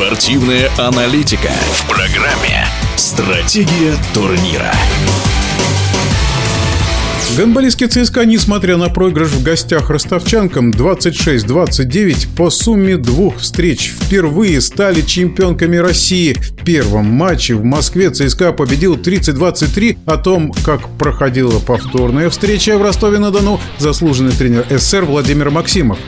Спортивная аналитика в программе «Стратегия турнира». Гонболистский ЦСКА, несмотря на проигрыш в гостях ростовчанкам 26-29 по сумме двух встреч, впервые стали чемпионками России. В первом матче в Москве ЦСКА победил 30-23. О том, как проходила повторная встреча в Ростове-на-Дону, заслуженный тренер СССР Владимир Максимов.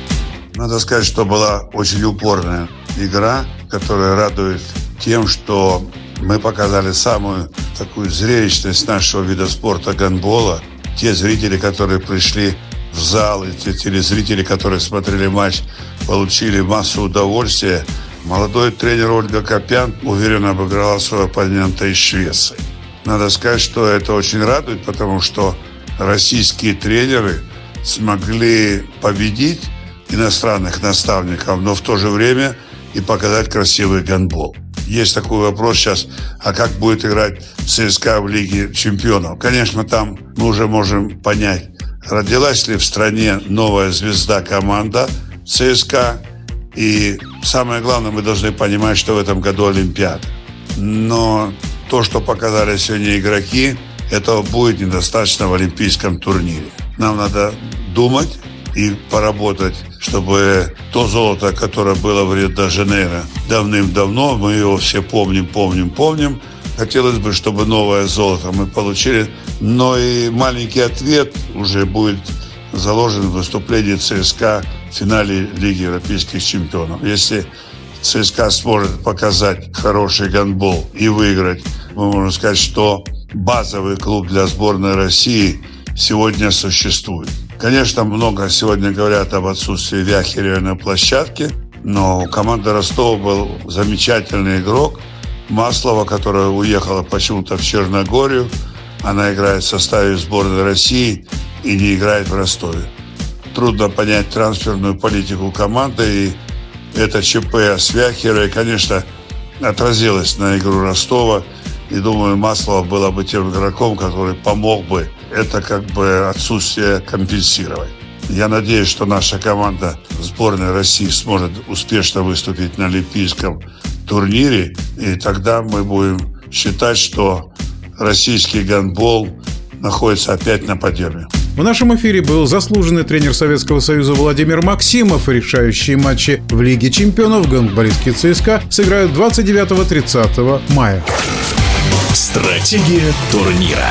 Надо сказать, что была очень упорная игра, которая радует тем, что мы показали самую такую зрелищность нашего вида спорта гандбола – те зрители, которые пришли в зал, и те телезрители, которые смотрели матч, получили массу удовольствия. Молодой тренер Ольга Копян уверенно обыграла своего оппонента из Швеции. Надо сказать, что это очень радует, потому что российские тренеры смогли победить иностранных наставников, но в то же время и показать красивый гандбол. Есть такой вопрос сейчас, а как будет играть ЦСКА в Лиге чемпионов? Конечно, там мы уже можем понять, родилась ли в стране новая звезда команда ЦСКА. И самое главное, мы должны понимать, что в этом году Олимпиада. Но то, что показали сегодня игроки, этого будет недостаточно в олимпийском турнире. Нам надо думать и поработать, чтобы то золото, которое было в Рио-де-Жанейро давным-давно, мы его все помним, помним, помним, хотелось бы, чтобы новое золото мы получили, но и маленький ответ уже будет заложен в выступлении ЦСКА в финале Лиги Европейских Чемпионов. Если ЦСКА сможет показать хороший гандбол и выиграть, мы можем сказать, что базовый клуб для сборной России сегодня существует. Конечно, много сегодня говорят об отсутствии Вяхерева на площадке, но у команды Ростова был замечательный игрок Маслова, которая уехала почему-то в Черногорию. Она играет в составе сборной России и не играет в Ростове. Трудно понять трансферную политику команды, и это ЧП с Вяхерой, конечно, отразилось на игру Ростова. И думаю, Маслова было бы тем игроком, который помог бы это как бы отсутствие компенсировать. Я надеюсь, что наша команда сборной России сможет успешно выступить на Олимпийском турнире, и тогда мы будем считать, что российский гандбол находится опять на подъеме. В нашем эфире был заслуженный тренер Советского Союза Владимир Максимов. Решающие матчи в Лиге чемпионов гандболистские ЦСКА сыграют 29-30 мая. Стратегия турнира.